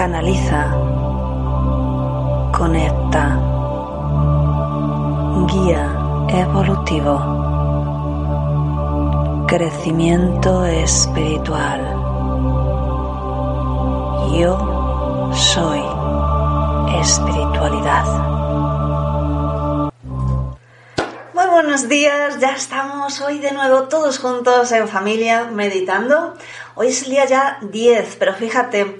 Canaliza. Conecta. Guía evolutivo. Crecimiento espiritual. Yo soy espiritualidad. Buenos días, ya estamos hoy de nuevo todos juntos en familia meditando. Hoy es el día ya 10, pero fíjate,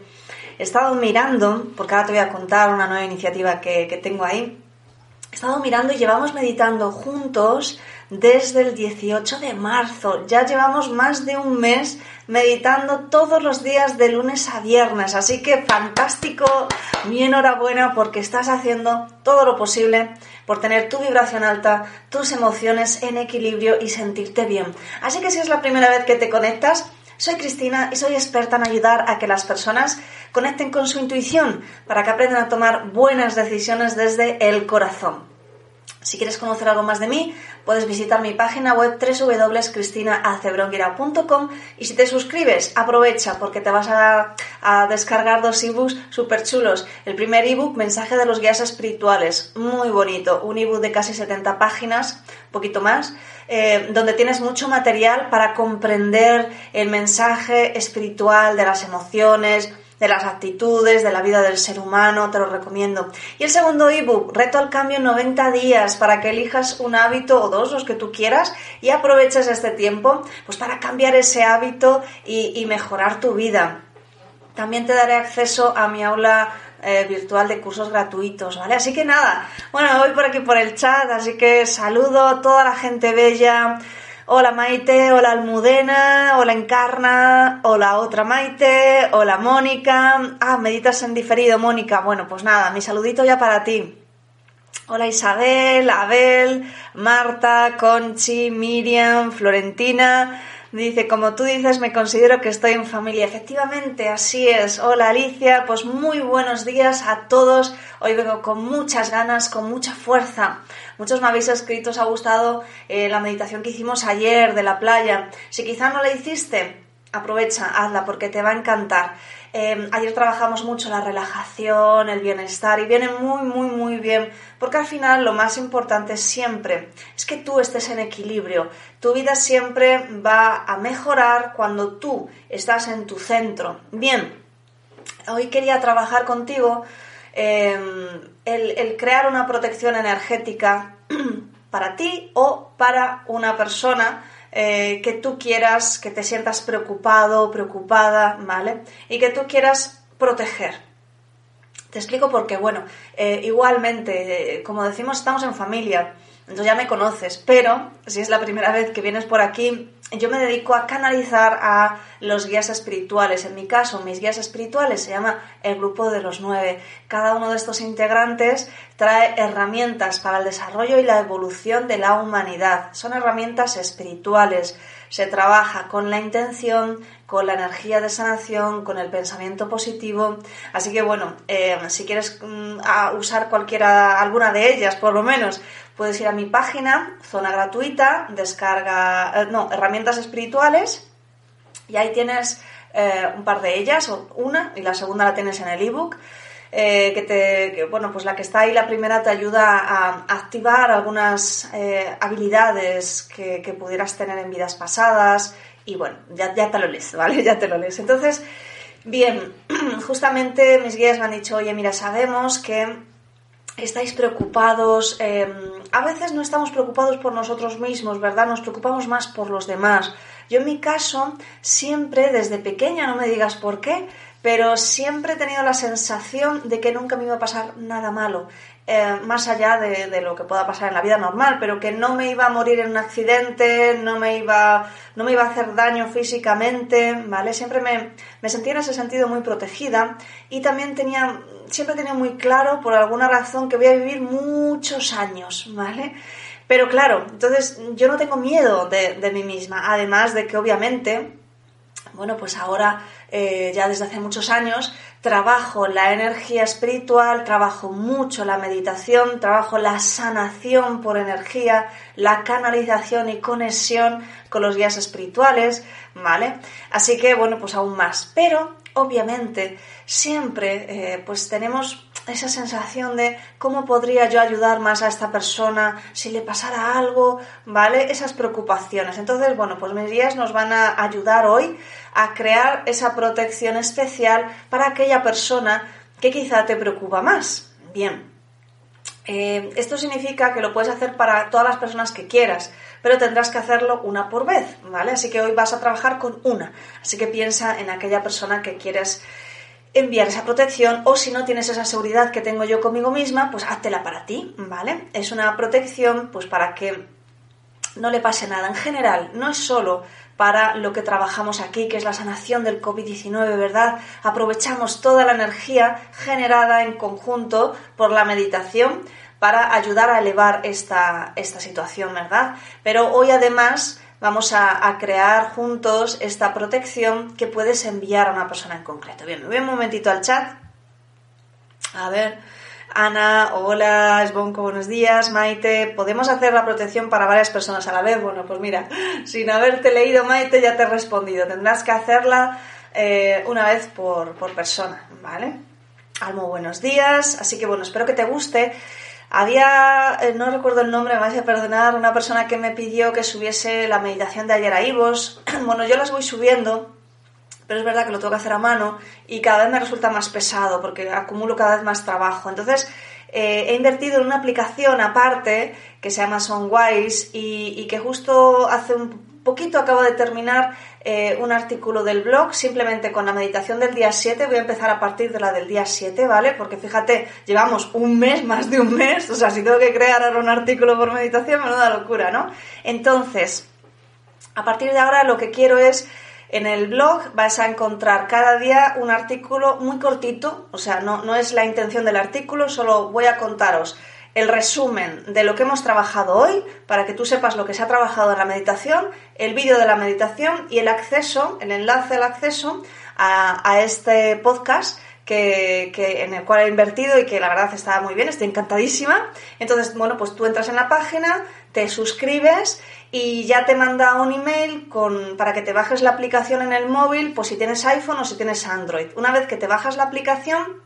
he estado mirando, porque ahora te voy a contar una nueva iniciativa que, que tengo ahí, He estado mirando y llevamos meditando juntos desde el 18 de marzo. Ya llevamos más de un mes meditando todos los días de lunes a viernes. Así que fantástico, mi enhorabuena porque estás haciendo todo lo posible por tener tu vibración alta, tus emociones en equilibrio y sentirte bien. Así que si es la primera vez que te conectas, soy Cristina y soy experta en ayudar a que las personas conecten con su intuición para que aprendan a tomar buenas decisiones desde el corazón. Si quieres conocer algo más de mí, puedes visitar mi página web www.cristinaacebrongura.com y si te suscribes, aprovecha porque te vas a, descargar dos ebooks súper chulos. El primer ebook, Mensaje de los guías espirituales, muy bonito, un ebook de casi 70 páginas, poquito más, eh, donde tienes mucho material para comprender el mensaje espiritual de las emociones, de las actitudes, de la vida del ser humano, te lo recomiendo. Y el segundo ebook, Reto al Cambio en 90 días, para que elijas un hábito o dos, los que tú quieras, y aproveches este tiempo pues para cambiar ese hábito y, mejorar tu vida. También te daré acceso a mi aula eh, virtual de cursos gratuitos, ¿vale? Así que nada, bueno, voy por aquí por el chat, así que saludo a toda la gente bella, Hola Maite, hola Almudena, hola Encarna, hola otra Maite, hola Mónica. Ah, meditas en diferido, Mónica. Bueno, pues nada, mi saludito ya para ti. Hola Isabel, Abel, Marta, Conchi, Miriam, Florentina. Dice, como tú dices, me considero que estoy en familia. Efectivamente, así es. Hola Alicia, pues muy buenos días a todos. Hoy vengo con muchas ganas, con mucha fuerza. Muchos me habéis escrito, os ha gustado eh, la meditación que hicimos ayer de la playa. Si quizá no la hiciste, aprovecha, hazla porque te va a encantar. Em, ayer trabajamos mucho la relajación, el bienestar y viene muy, muy, muy bien porque al final lo más importante siempre es que tú estés en equilibrio. Tu vida siempre va a mejorar cuando tú estás en tu centro. Bien, hoy quería trabajar contigo em, el crear una protección energética para ti o para una persona eh, que tú quieras, que te sientas preocupado preocupada, ¿vale? Y que tú quieras proteger. Te explico por qué. Bueno, eh, igualmente, eh, como decimos, estamos en familia, entonces ya me conoces, pero si es la primera vez que vienes por aquí, yo me dedico a canalizar a los guías espirituales. En mi caso, mis guías espirituales se llama el grupo de los nueve. Cada uno de estos integrantes trae herramientas para el desarrollo y la evolución de la humanidad. Son herramientas espirituales. Se trabaja con la intención, con la energía de sanación, con el pensamiento positivo. Así que bueno, eh, si quieres mm, usar cualquiera, alguna de ellas, por lo menos, puedes ir a mi página, zona gratuita, descarga, eh, no, herramientas espirituales, y ahí tienes eh, un par de ellas, o una, y la segunda la tienes en el ebook. Eh, que te, bueno, pues la que está ahí, la primera, te ayuda a activar algunas habilidades que, que, pudieras tener en vidas pasadas y bueno, ya, ya te lo lees, ¿vale? Ya te lo lees. Entonces, bien, justamente mis guías me han dicho, oye, mira, sabemos que estáis preocupados. Em, a veces no estamos preocupados por nosotros mismos, ¿verdad? Nos preocupamos más por los demás. Yo en mi caso, siempre desde pequeña, no me digas por qué, pero siempre he tenido la sensación de que nunca me iba a pasar nada malo. Eh, más allá de, lo que pueda pasar en la vida normal, pero que no me iba a morir en un accidente, no me iba, no me iba a hacer daño físicamente, ¿vale? Siempre me, me sentía en ese sentido muy protegida y también tenía, siempre tenía muy claro, por alguna razón, que voy a vivir muchos años, ¿vale? Pero claro, entonces yo no tengo miedo de, mí misma, además de que obviamente, bueno, pues ahora eh, ya desde hace muchos años, trabajo la energía espiritual, trabajo mucho la meditación, trabajo la sanación por energía, la canalización y conexión con los guías espirituales, ¿vale? Así que, bueno, pues aún más. Pero, obviamente, siempre, eh, pues tenemos esa sensación de cómo podría yo ayudar más a esta persona si le pasara algo, ¿vale? Esas preocupaciones. Entonces, bueno, pues mis guías nos van a ayudar hoy a crear esa protección especial para aquella persona que quizá te preocupa más. Bien, eh, esto significa que lo puedes hacer para todas las personas que quieras, pero tendrás que hacerlo una por vez, ¿vale? Así que hoy vas a trabajar con una. Así que piensa en aquella persona que quieres enviar esa protección o si no tienes esa seguridad que tengo yo conmigo misma, pues háztela para ti, ¿vale? Es una protección pues para que no le pase nada. En general, no es solo para lo que trabajamos aquí, que es la sanación del COVID-19, ¿verdad? Aprovechamos toda la energía generada en conjunto por la meditación para ayudar a elevar esta, esta situación, ¿verdad? Pero hoy además vamos a, crear juntos esta protección que puedes enviar a una persona en concreto. Bien, me voy un momentito al chat. A ver. Ana, hola, Esbonco, buenos días. Maite, ¿podemos hacer la protección para varias personas a la vez? Bueno, pues mira, sin haberte leído, Maite, ya te he respondido. Tendrás que hacerla eh, una vez por, persona, ¿vale? Almo, buenos días. Así que bueno, espero que te guste. Había, eh, no recuerdo el nombre, me a perdonar, una persona que me pidió que subiese la meditación de ayer a Ivos. Bueno, yo las voy subiendo pero es verdad que lo tengo que hacer a mano y cada vez me resulta más pesado porque acumulo cada vez más trabajo. Entonces, eh, he invertido en una aplicación aparte que se llama Songwise y, y que justo hace un poquito acabo de terminar eh, un artículo del blog simplemente con la meditación del día 7. Voy a empezar a partir de la del día 7, ¿vale? Porque fíjate, llevamos un mes, más de un mes, o sea, si tengo que crear ahora un artículo por meditación, menuda locura, ¿no? Entonces, a partir de ahora lo que quiero es en el blog vais a encontrar cada día un artículo muy cortito, o sea, no, no es la intención del artículo, solo voy a contaros el resumen de lo que hemos trabajado hoy para que tú sepas lo que se ha trabajado en la meditación, el vídeo de la meditación y el acceso, el enlace al acceso a, a este podcast que, que, en el cual he invertido y que la verdad estaba muy bien, estoy encantadísima. Entonces, bueno, pues tú entras en la página, te suscribes y ya te manda un email con, para que te bajes la aplicación en el móvil, pues si tienes iPhone o si tienes Android. Una vez que te bajas la aplicación,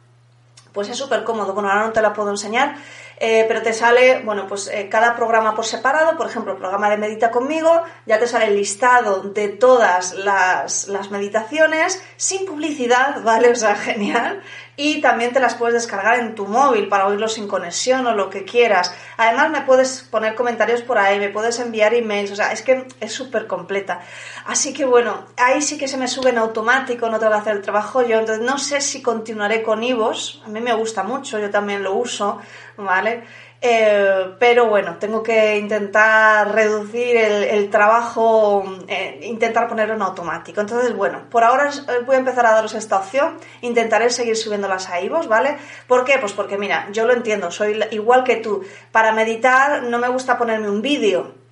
pues es súper cómodo. Bueno, ahora no te la puedo enseñar, eh, pero te sale, bueno, pues eh, cada programa por separado, por ejemplo, el programa de Medita conmigo, ya te sale el listado de todas las, las meditaciones, sin publicidad, ¿vale? O sea, genial y también te las puedes descargar en tu móvil para oírlo sin conexión o lo que quieras. Además me puedes poner comentarios por ahí, me puedes enviar emails, o sea, es que es súper completa. Así que bueno, ahí sí que se me sube en automático, no tengo que hacer el trabajo yo, entonces no sé si continuaré con Ivos, a mí me gusta mucho, yo también lo uso, ¿vale? Eh, pero bueno, tengo que intentar reducir el, trabajo, eh, intentar ponerlo en automático. Entonces, bueno, por ahora eh, voy a empezar a daros esta opción. Intentaré seguir subiéndolas a IVOS, ¿vale? ¿Por qué? Pues porque, mira, yo lo entiendo, soy igual que tú. Para meditar no me gusta ponerme un vídeo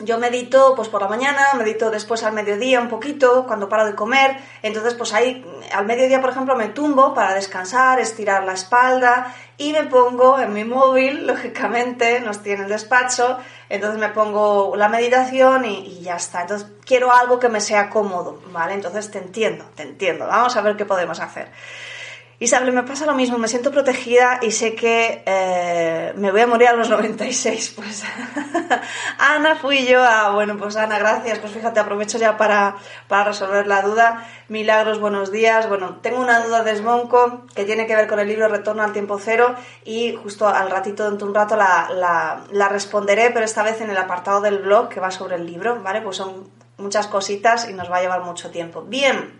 yo medito pues por la mañana, medito después al mediodía un poquito, cuando paro de comer. Entonces, pues ahí al mediodía, por ejemplo, me tumbo para descansar, estirar la espalda y me pongo en mi móvil, lógicamente, nos tiene el despacho, entonces me pongo la meditación y, y, ya está. Entonces, quiero algo que me sea cómodo, ¿vale? Entonces te entiendo, te entiendo. Vamos a ver qué podemos hacer. Isabel, me pasa lo mismo, me siento protegida y sé que eh, me voy a morir a los 96. Pues Ana fui yo a, bueno, pues Ana, gracias. Pues fíjate, aprovecho ya para, para resolver la duda. Milagros, buenos días. Bueno, tengo una duda de Smonco que tiene que ver con el libro Retorno al Tiempo Cero y justo al ratito, dentro de un rato, la, la, la responderé, pero esta vez en el apartado del blog que va sobre el libro, ¿vale? Pues son muchas cositas y nos va a llevar mucho tiempo. Bien,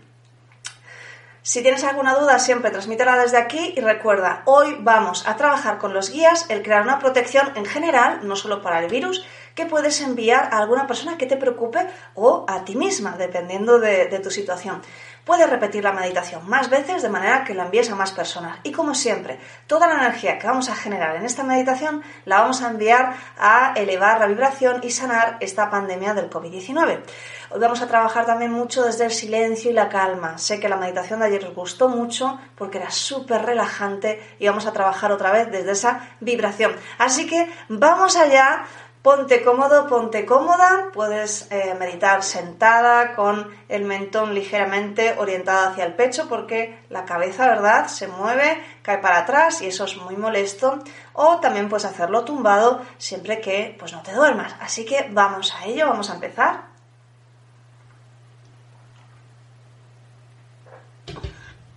si tienes alguna duda, siempre transmítela desde aquí y recuerda, hoy vamos a trabajar con los guías el crear una protección en general, no solo para el virus, que puedes enviar a alguna persona que te preocupe o a ti misma, dependiendo de, de tu situación. Puedes repetir la meditación más veces de manera que la envíes a más personas. Y como siempre, toda la energía que vamos a generar en esta meditación la vamos a enviar a elevar la vibración y sanar esta pandemia del COVID-19. Hoy vamos a trabajar también mucho desde el silencio y la calma. Sé que la meditación de ayer os gustó mucho porque era súper relajante y vamos a trabajar otra vez desde esa vibración. Así que vamos allá Ponte cómodo, ponte cómoda, puedes eh, meditar sentada con el mentón ligeramente orientado hacia el pecho porque la cabeza, ¿verdad?, se mueve, cae para atrás y eso es muy molesto. O también puedes hacerlo tumbado siempre que pues no te duermas. Así que vamos a ello, vamos a empezar.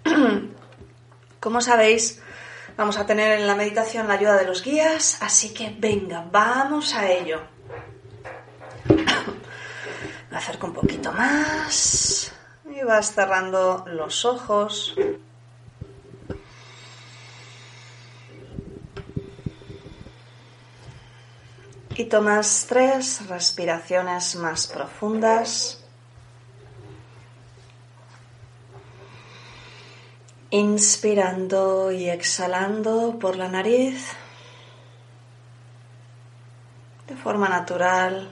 Como sabéis, Vamos a tener en la meditación la ayuda de los guías, así que venga, vamos a ello. Me acerco un poquito más y vas cerrando los ojos. Y tomas tres respiraciones más profundas. Inspirando y exhalando por la nariz de forma natural,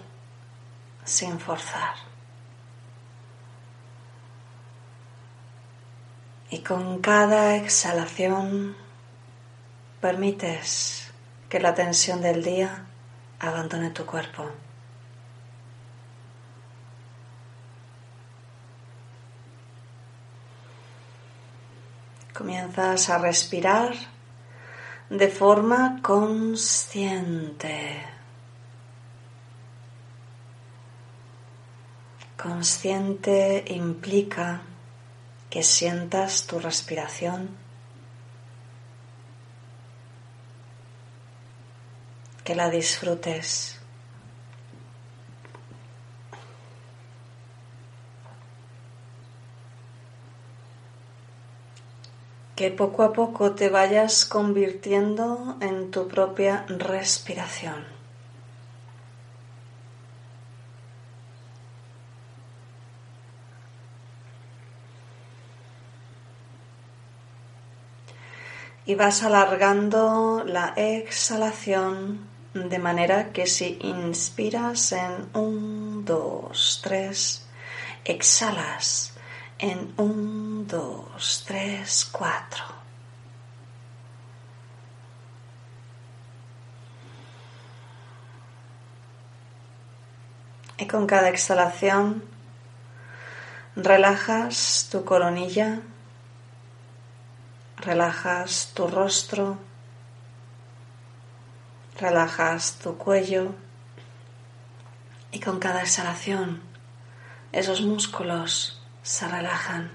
sin forzar. Y con cada exhalación permites que la tensión del día abandone tu cuerpo. Comienzas a respirar de forma consciente. Consciente implica que sientas tu respiración, que la disfrutes. Que poco a poco te vayas convirtiendo en tu propia respiración. Y vas alargando la exhalación de manera que si inspiras en un, dos, tres, exhalas en dos, tres, cuatro. Y con cada exhalación relajas tu coronilla, relajas tu rostro, relajas tu cuello y con cada exhalación esos músculos se relajan,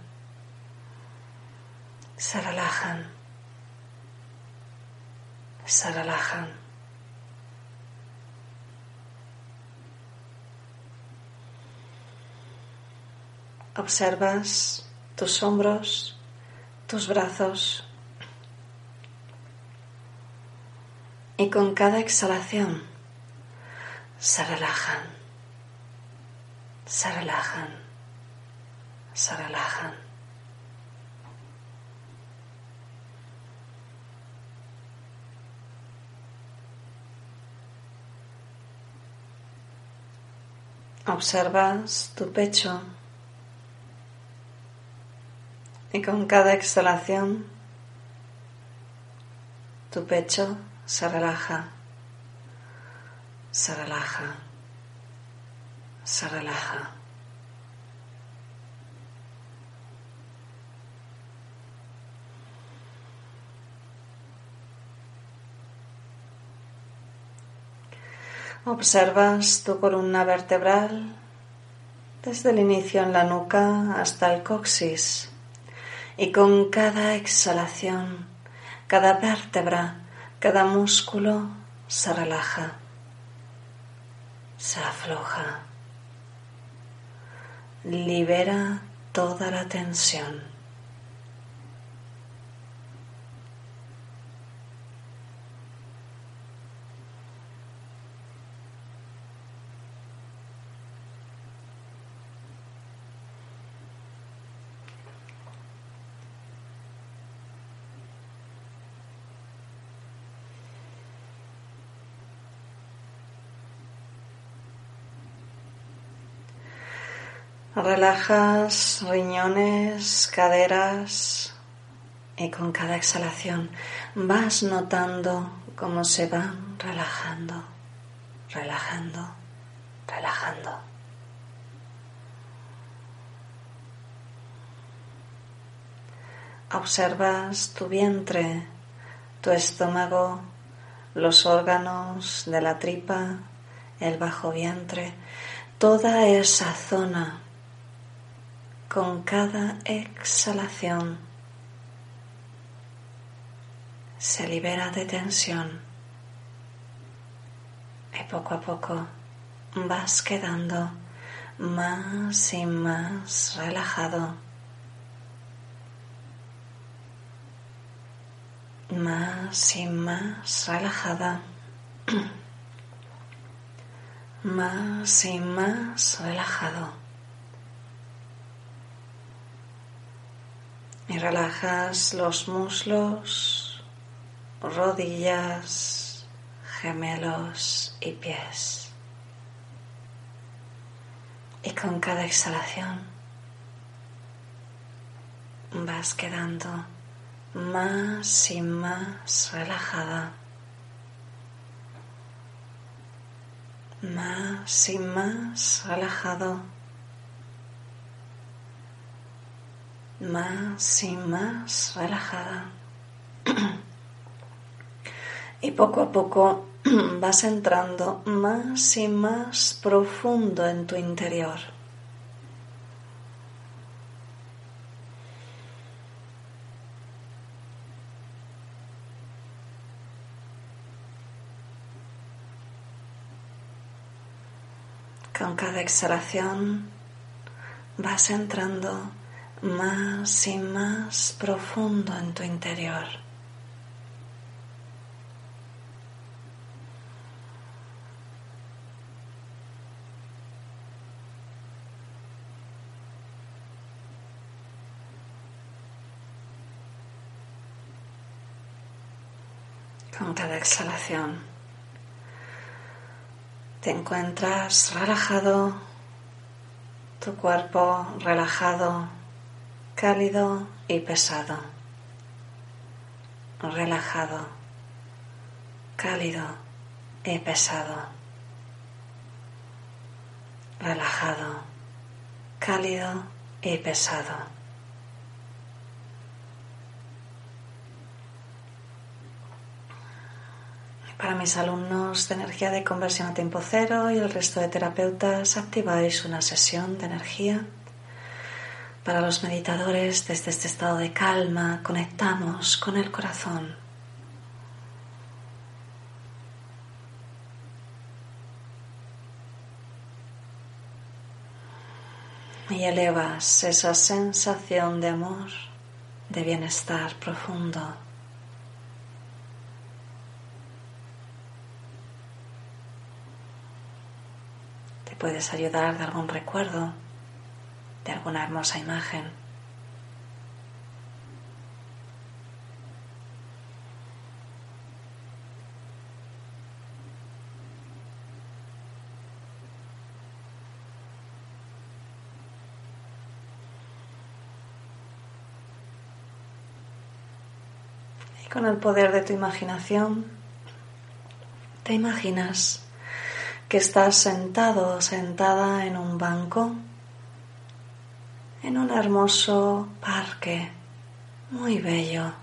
se relajan, se relajan. Observas tus hombros, tus brazos y con cada exhalación se relajan, se relajan se relajan. Observas tu pecho y con cada exhalación tu pecho se relaja, se relaja, se relaja. Observas tu columna vertebral desde el inicio en la nuca hasta el coxis y con cada exhalación, cada vértebra, cada músculo se relaja, se afloja, libera toda la tensión. Relajas riñones, caderas y con cada exhalación vas notando cómo se van relajando, relajando, relajando. Observas tu vientre, tu estómago, los órganos de la tripa, el bajo vientre, toda esa zona con cada exhalación se libera de tensión y poco a poco vas quedando más y más relajado, más y más relajada, más y más relajado. Y relajas los muslos, rodillas, gemelos y pies. Y con cada exhalación vas quedando más y más relajada. Más y más relajado. Más y más relajada. Y poco a poco vas entrando más y más profundo en tu interior. Con cada exhalación vas entrando más y más profundo en tu interior. Con cada exhalación te encuentras relajado, tu cuerpo relajado cálido y pesado, relajado, cálido y pesado, relajado, cálido y pesado. Para mis alumnos de energía de conversión a tiempo cero y el resto de terapeutas, activáis una sesión de energía para los meditadores, desde este estado de calma, conectamos con el corazón. Y elevas esa sensación de amor, de bienestar profundo. Te puedes ayudar de algún recuerdo de alguna hermosa imagen. Y con el poder de tu imaginación, te imaginas que estás sentado o sentada en un banco en un hermoso parque muy bello.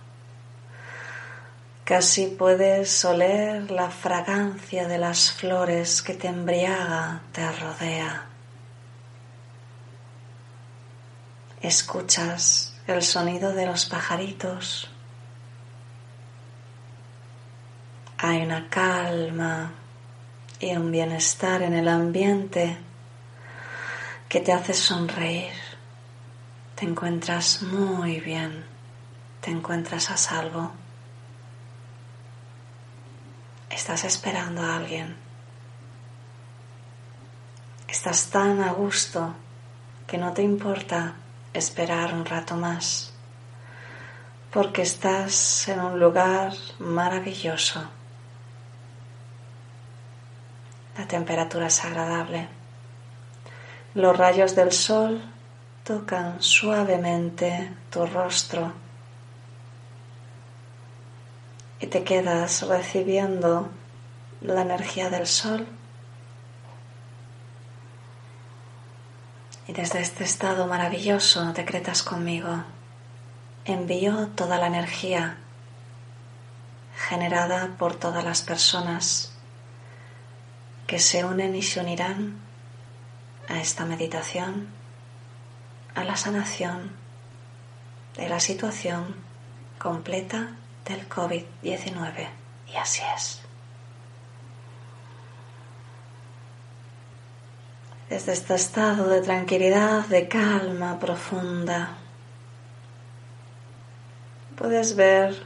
Casi puedes oler la fragancia de las flores que te embriaga, te rodea. Escuchas el sonido de los pajaritos. Hay una calma y un bienestar en el ambiente que te hace sonreír. Te encuentras muy bien, te encuentras a salvo. Estás esperando a alguien. Estás tan a gusto que no te importa esperar un rato más, porque estás en un lugar maravilloso. La temperatura es agradable. Los rayos del sol tocan suavemente tu rostro y te quedas recibiendo la energía del sol. Y desde este estado maravilloso decretas conmigo, envío toda la energía generada por todas las personas que se unen y se unirán a esta meditación, a la sanación de la situación completa del COVID-19. Y así es. Desde este estado de tranquilidad, de calma profunda, puedes ver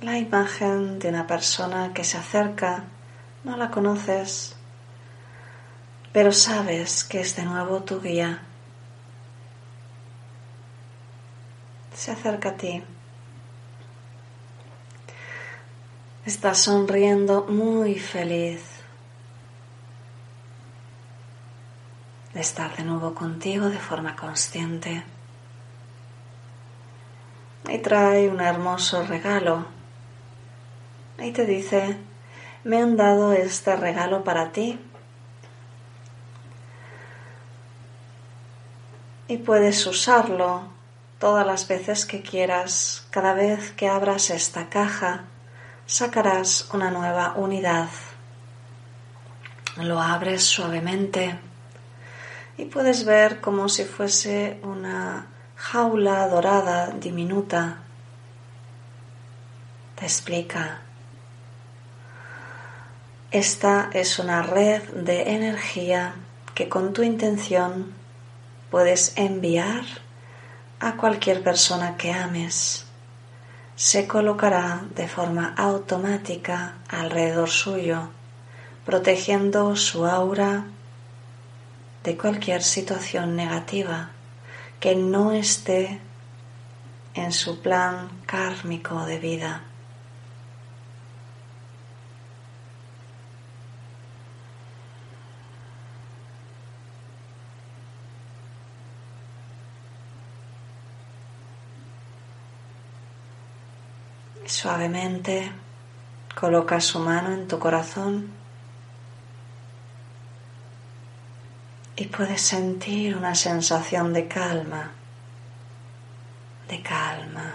la imagen de una persona que se acerca, no la conoces, pero sabes que es de nuevo tu guía. Se acerca a ti. Está sonriendo muy feliz de estar de nuevo contigo de forma consciente. Y trae un hermoso regalo y te dice, me han dado este regalo para ti. Y puedes usarlo todas las veces que quieras. Cada vez que abras esta caja, sacarás una nueva unidad. Lo abres suavemente y puedes ver como si fuese una jaula dorada diminuta. Te explica esta es una red de energía que con tu intención puedes enviar a cualquier persona que ames. Se colocará de forma automática alrededor suyo, protegiendo su aura de cualquier situación negativa que no esté en su plan kármico de vida. Suavemente. Coloca su mano en tu corazón. Y puedes sentir una sensación de calma, de calma,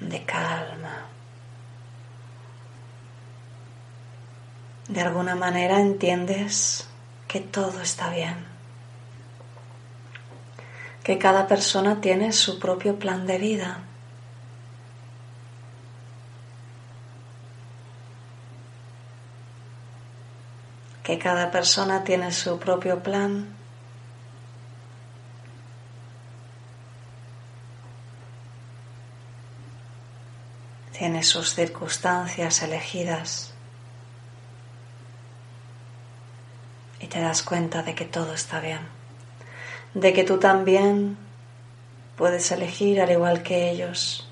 de calma. De alguna manera entiendes que todo está bien, que cada persona tiene su propio plan de vida que cada persona tiene su propio plan. Tiene sus circunstancias elegidas y te das cuenta de que todo está bien, de que tú también puedes elegir al igual que ellos.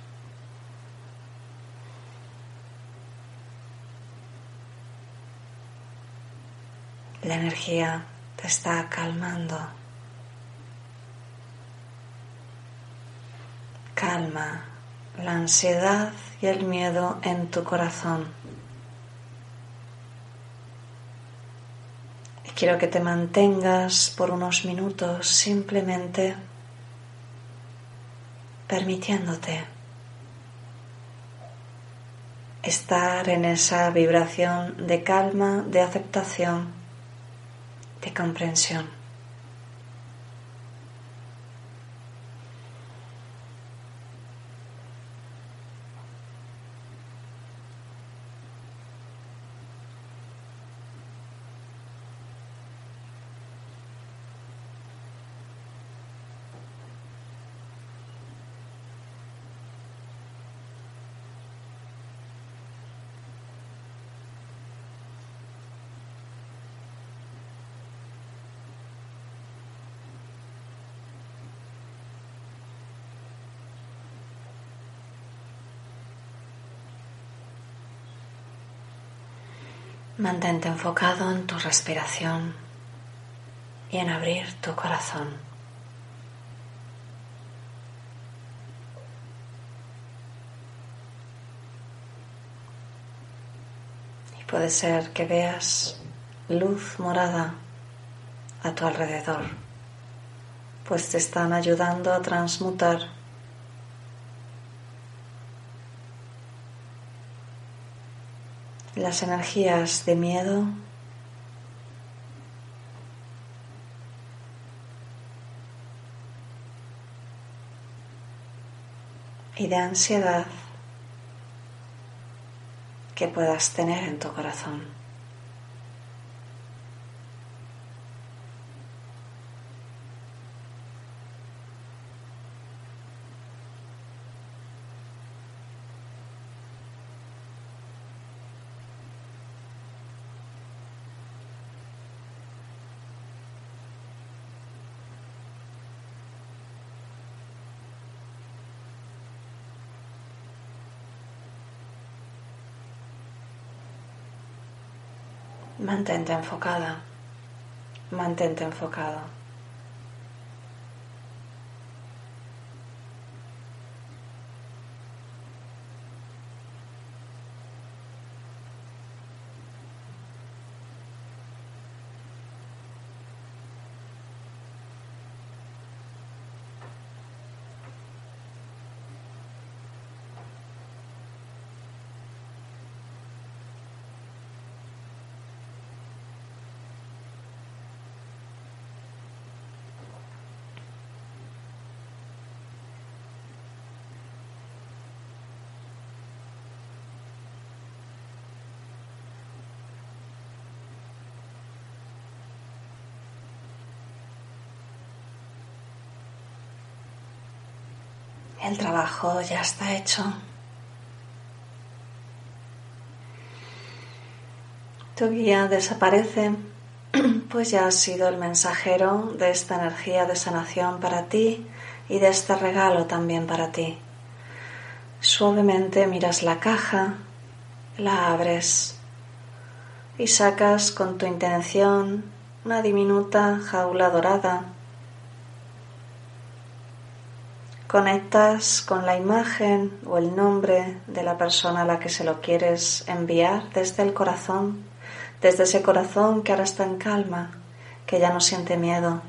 La energía te está calmando. Calma la ansiedad y el miedo en tu corazón. Y quiero que te mantengas por unos minutos simplemente permitiéndote estar en esa vibración de calma, de aceptación de comprensión. Mantente enfocado en tu respiración y en abrir tu corazón. Y puede ser que veas luz morada a tu alrededor, pues te están ayudando a transmutar las energías de miedo y de ansiedad que puedas tener en tu corazón. Mantente enfocada, mantente enfocado. El trabajo ya está hecho. Tu guía desaparece, pues ya has sido el mensajero de esta energía de sanación para ti y de este regalo también para ti. Suavemente miras la caja, la abres y sacas con tu intención una diminuta jaula dorada Conectas con la imagen o el nombre de la persona a la que se lo quieres enviar desde el corazón, desde ese corazón que ahora está en calma, que ya no siente miedo,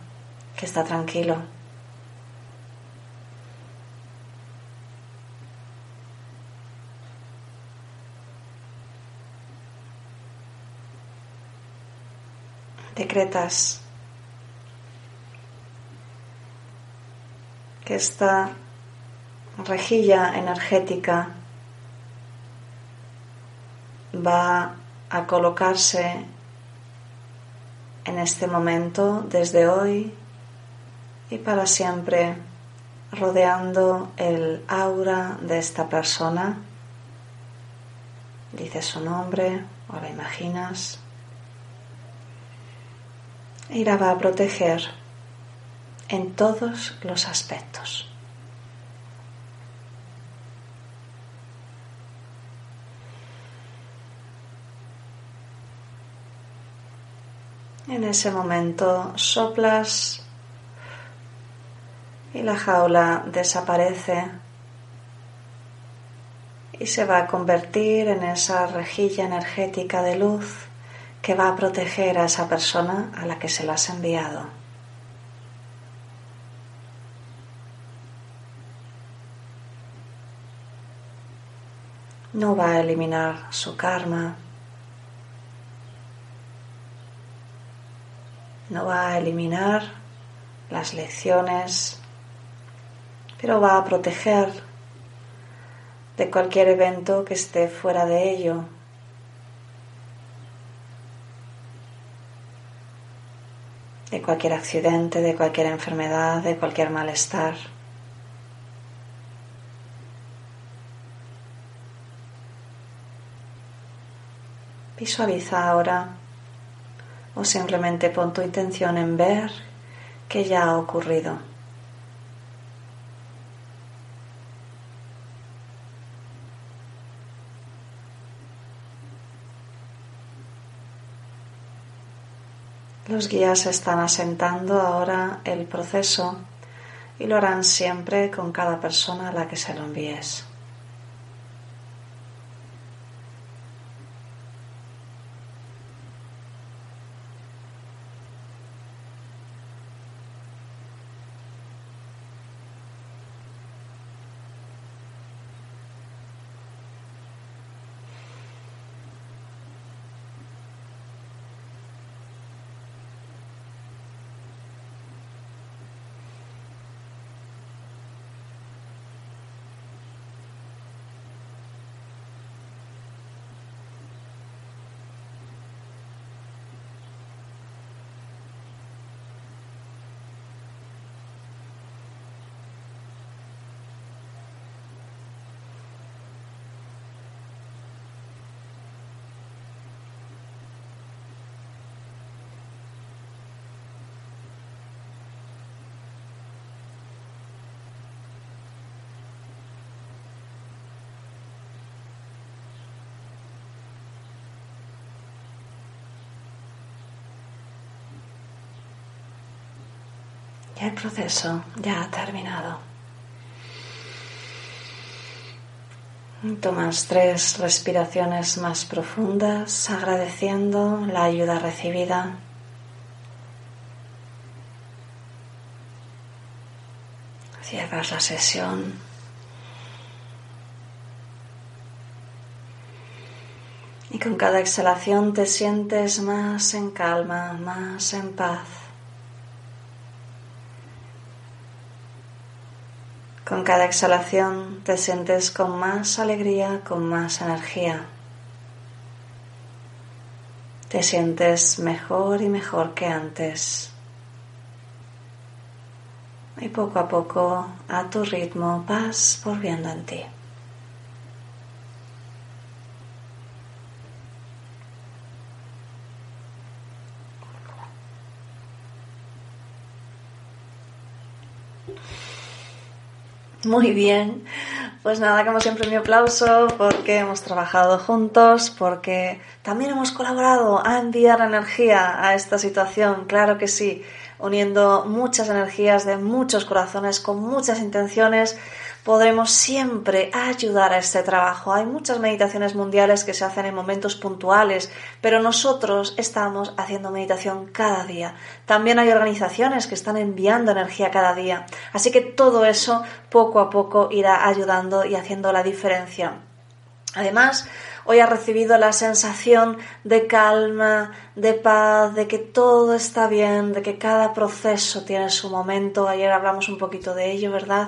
que está tranquilo. Decretas que esta rejilla energética va a colocarse en este momento desde hoy y para siempre rodeando el aura de esta persona. Dices su nombre o la imaginas. Y la va a proteger en todos los aspectos. En ese momento soplas y la jaula desaparece y se va a convertir en esa rejilla energética de luz que va a proteger a esa persona a la que se la has enviado. No va a eliminar su karma, no va a eliminar las lecciones, pero va a proteger de cualquier evento que esté fuera de ello. de cualquier accidente, de cualquier enfermedad, de cualquier malestar. Visualiza ahora o simplemente pon tu intención en ver que ya ha ocurrido. Los guías están asentando ahora el proceso y lo harán siempre con cada persona a la que se lo envíes. Y el proceso ya ha terminado. Tomas tres respiraciones más profundas, agradeciendo la ayuda recibida. Cierras la sesión. Y con cada exhalación te sientes más en calma, más en paz. Con cada exhalación te sientes con más alegría, con más energía. Te sientes mejor y mejor que antes. Y poco a poco, a tu ritmo, vas volviendo en ti. Muy bien. Pues nada, como siempre mi aplauso porque hemos trabajado juntos, porque también hemos colaborado a enviar energía a esta situación, claro que sí, uniendo muchas energías de muchos corazones con muchas intenciones podremos siempre ayudar a este trabajo. Hay muchas meditaciones mundiales que se hacen en momentos puntuales, pero nosotros estamos haciendo meditación cada día. También hay organizaciones que están enviando energía cada día. Así que todo eso poco a poco irá ayudando y haciendo la diferencia. Además, hoy ha recibido la sensación de calma, de paz, de que todo está bien, de que cada proceso tiene su momento. Ayer hablamos un poquito de ello, ¿verdad?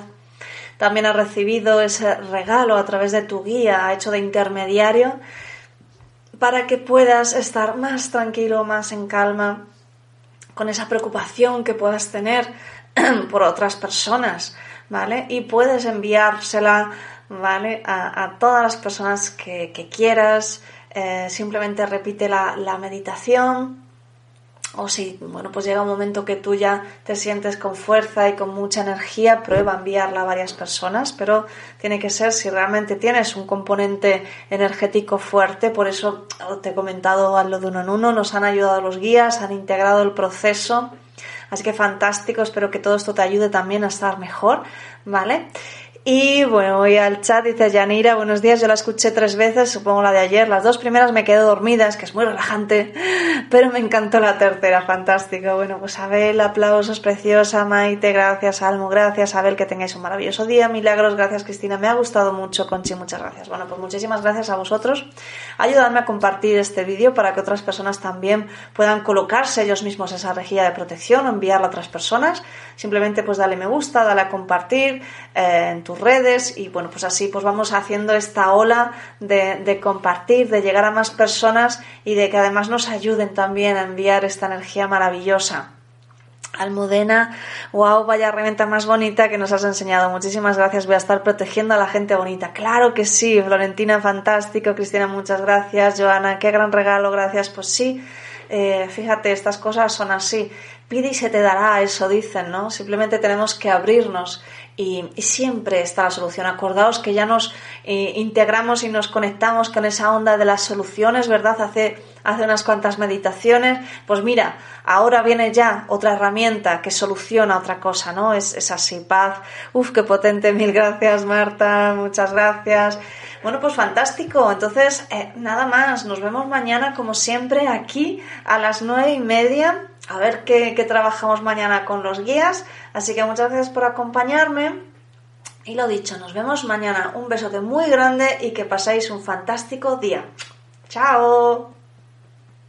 También has recibido ese regalo a través de tu guía, hecho de intermediario, para que puedas estar más tranquilo, más en calma, con esa preocupación que puedas tener por otras personas, ¿vale? Y puedes enviársela, ¿vale? A, todas las personas que, quieras. Eh, simplemente repite la meditación o si, bueno, pues llega un momento que tú ya te sientes con fuerza y con mucha energía, prueba enviarla a varias personas, pero tiene que ser si realmente tienes un componente energético fuerte, por eso te he comentado a lo de uno en uno, nos han ayudado los guías, han integrado el proceso, así que fantástico, espero que todo esto te ayude también a estar mejor, ¿vale? Y bueno, voy al chat, dice Yanira, buenos días, yo la escuché tres veces, supongo la de ayer, las dos primeras me quedé dormidas, que es muy relajante, pero me encantó la tercera, fantástico. Bueno, pues Abel, aplausos, preciosa, Maite, gracias, Almo, gracias, Abel, que tengáis un maravilloso día, milagros, gracias Cristina, me ha gustado mucho, Conchi, muchas gracias. Bueno, pues muchísimas gracias a vosotros, ayudadme a compartir este vídeo para que otras personas también puedan colocarse ellos mismos esa rejilla de protección o enviarla a otras personas, simplemente pues dale me gusta, dale a compartir eh, en tus redes y bueno, pues así pues vamos haciendo esta ola de, compartir, de llegar a más personas y de que además nos ayuden también a enviar esta energía maravillosa. Almudena, wow, vaya reventa más bonita que nos has enseñado. Muchísimas gracias. Voy a estar protegiendo a la gente bonita. Claro que sí. Florentina, fantástico. Cristina, muchas gracias. Joana, qué gran regalo. Gracias. Pues sí, eh, fíjate, estas cosas son así. Pide y se te dará, eso dicen, ¿no? Simplemente tenemos que abrirnos y, siempre está la solución. Acordaos que ya nos eh, integramos y nos conectamos con esa onda de las soluciones, ¿verdad? Hace hace unas cuantas meditaciones, pues mira, ahora viene ya otra herramienta que soluciona otra cosa, ¿no? Es, es así, paz. Uf, qué potente, mil gracias Marta, muchas gracias. Bueno, pues fantástico. Entonces, eh, nada más, nos vemos mañana como siempre aquí a las nueve y media. A ver qué, qué trabajamos mañana con los guías. Así que muchas gracias por acompañarme. Y lo dicho, nos vemos mañana. Un besote muy grande y que paséis un fantástico día. ¡Chao!